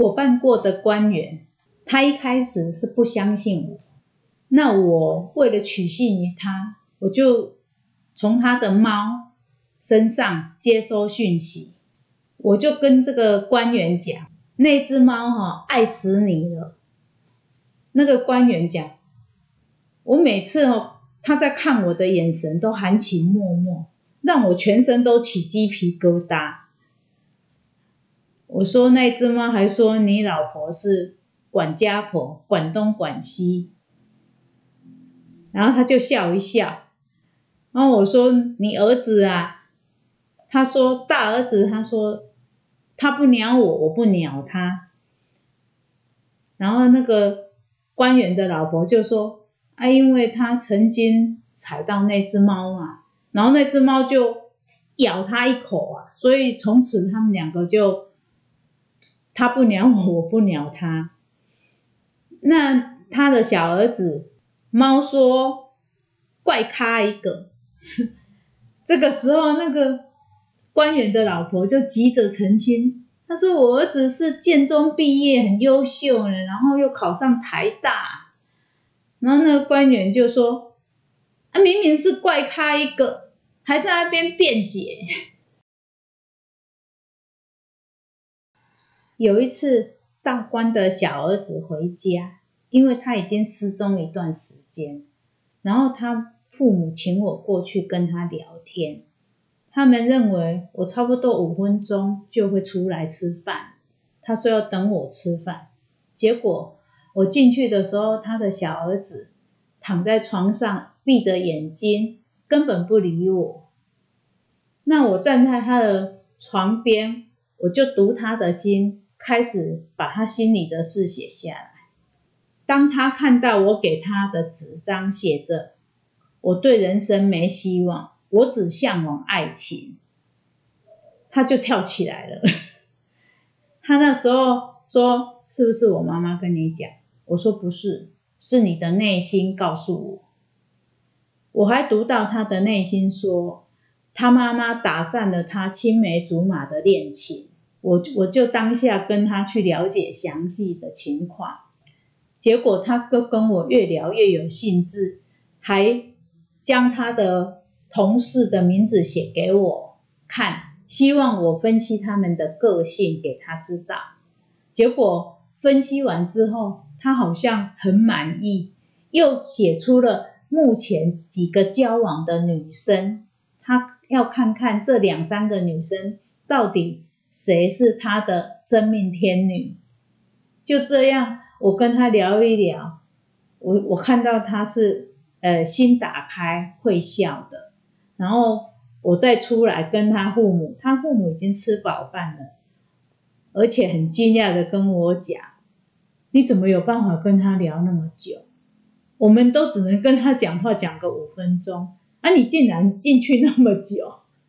我办过的官员，他一开始是不相信我，那我为了取信于他，我就从他的猫身上接收讯息，我就跟这个官员讲，那只猫哈爱死你了。那个官员讲，我每次哦他在看我的眼神都含情脉脉，让我全身都起鸡皮疙瘩。我说那只猫还说你老婆是管家婆，管东管西，然后他就笑一笑。然后我说你儿子啊，他说大儿子，他说他不鸟我，我不鸟他。然后那个官员的老婆就说啊，因为他曾经踩到那只猫嘛，然后那只猫就咬他一口啊，所以从此他们两个就他不鸟我，我不鸟他。那他的小儿子猫说怪咖一个。这个时候，那个官员的老婆就急着澄清，他说：“我儿子是建中毕业，很优秀呢，然后又考上台大。”然后那个官员就说：“啊，明明是怪咖一个，还在那边辩解。”有一次，大官的小儿子回家，因为他已经失踪一段时间，然后他。父母请我过去跟他聊天，他们认为我差不多五分钟就会出来吃饭，他说要等我吃饭。结果我进去的时候，他的小儿子躺在床上闭着眼睛，根本不理我。那我站在他的床边，我就读他的心，开始把他心里的事写下来。当他看到我给他的纸张写着。我对人生没希望，我只向往爱情。他就跳起来了。他那时候说：“是不是我妈妈跟你讲？”我说：“不是，是你的内心告诉我。”我还读到他的内心说：“他妈妈打散了他青梅竹马的恋情。”我我就当下跟他去了解详细的情况。结果他跟跟我越聊越有兴致，还。将他的同事的名字写给我看，希望我分析他们的个性给他知道。结果分析完之后，他好像很满意，又写出了目前几个交往的女生，他要看看这两三个女生到底谁是他的真命天女。就这样，我跟他聊一聊，我我看到他是。呃，心打开会笑的，然后我再出来跟他父母，他父母已经吃饱饭了，而且很惊讶的跟我讲，你怎么有办法跟他聊那么久？我们都只能跟他讲话讲个五分钟，啊，你竟然进去那么久，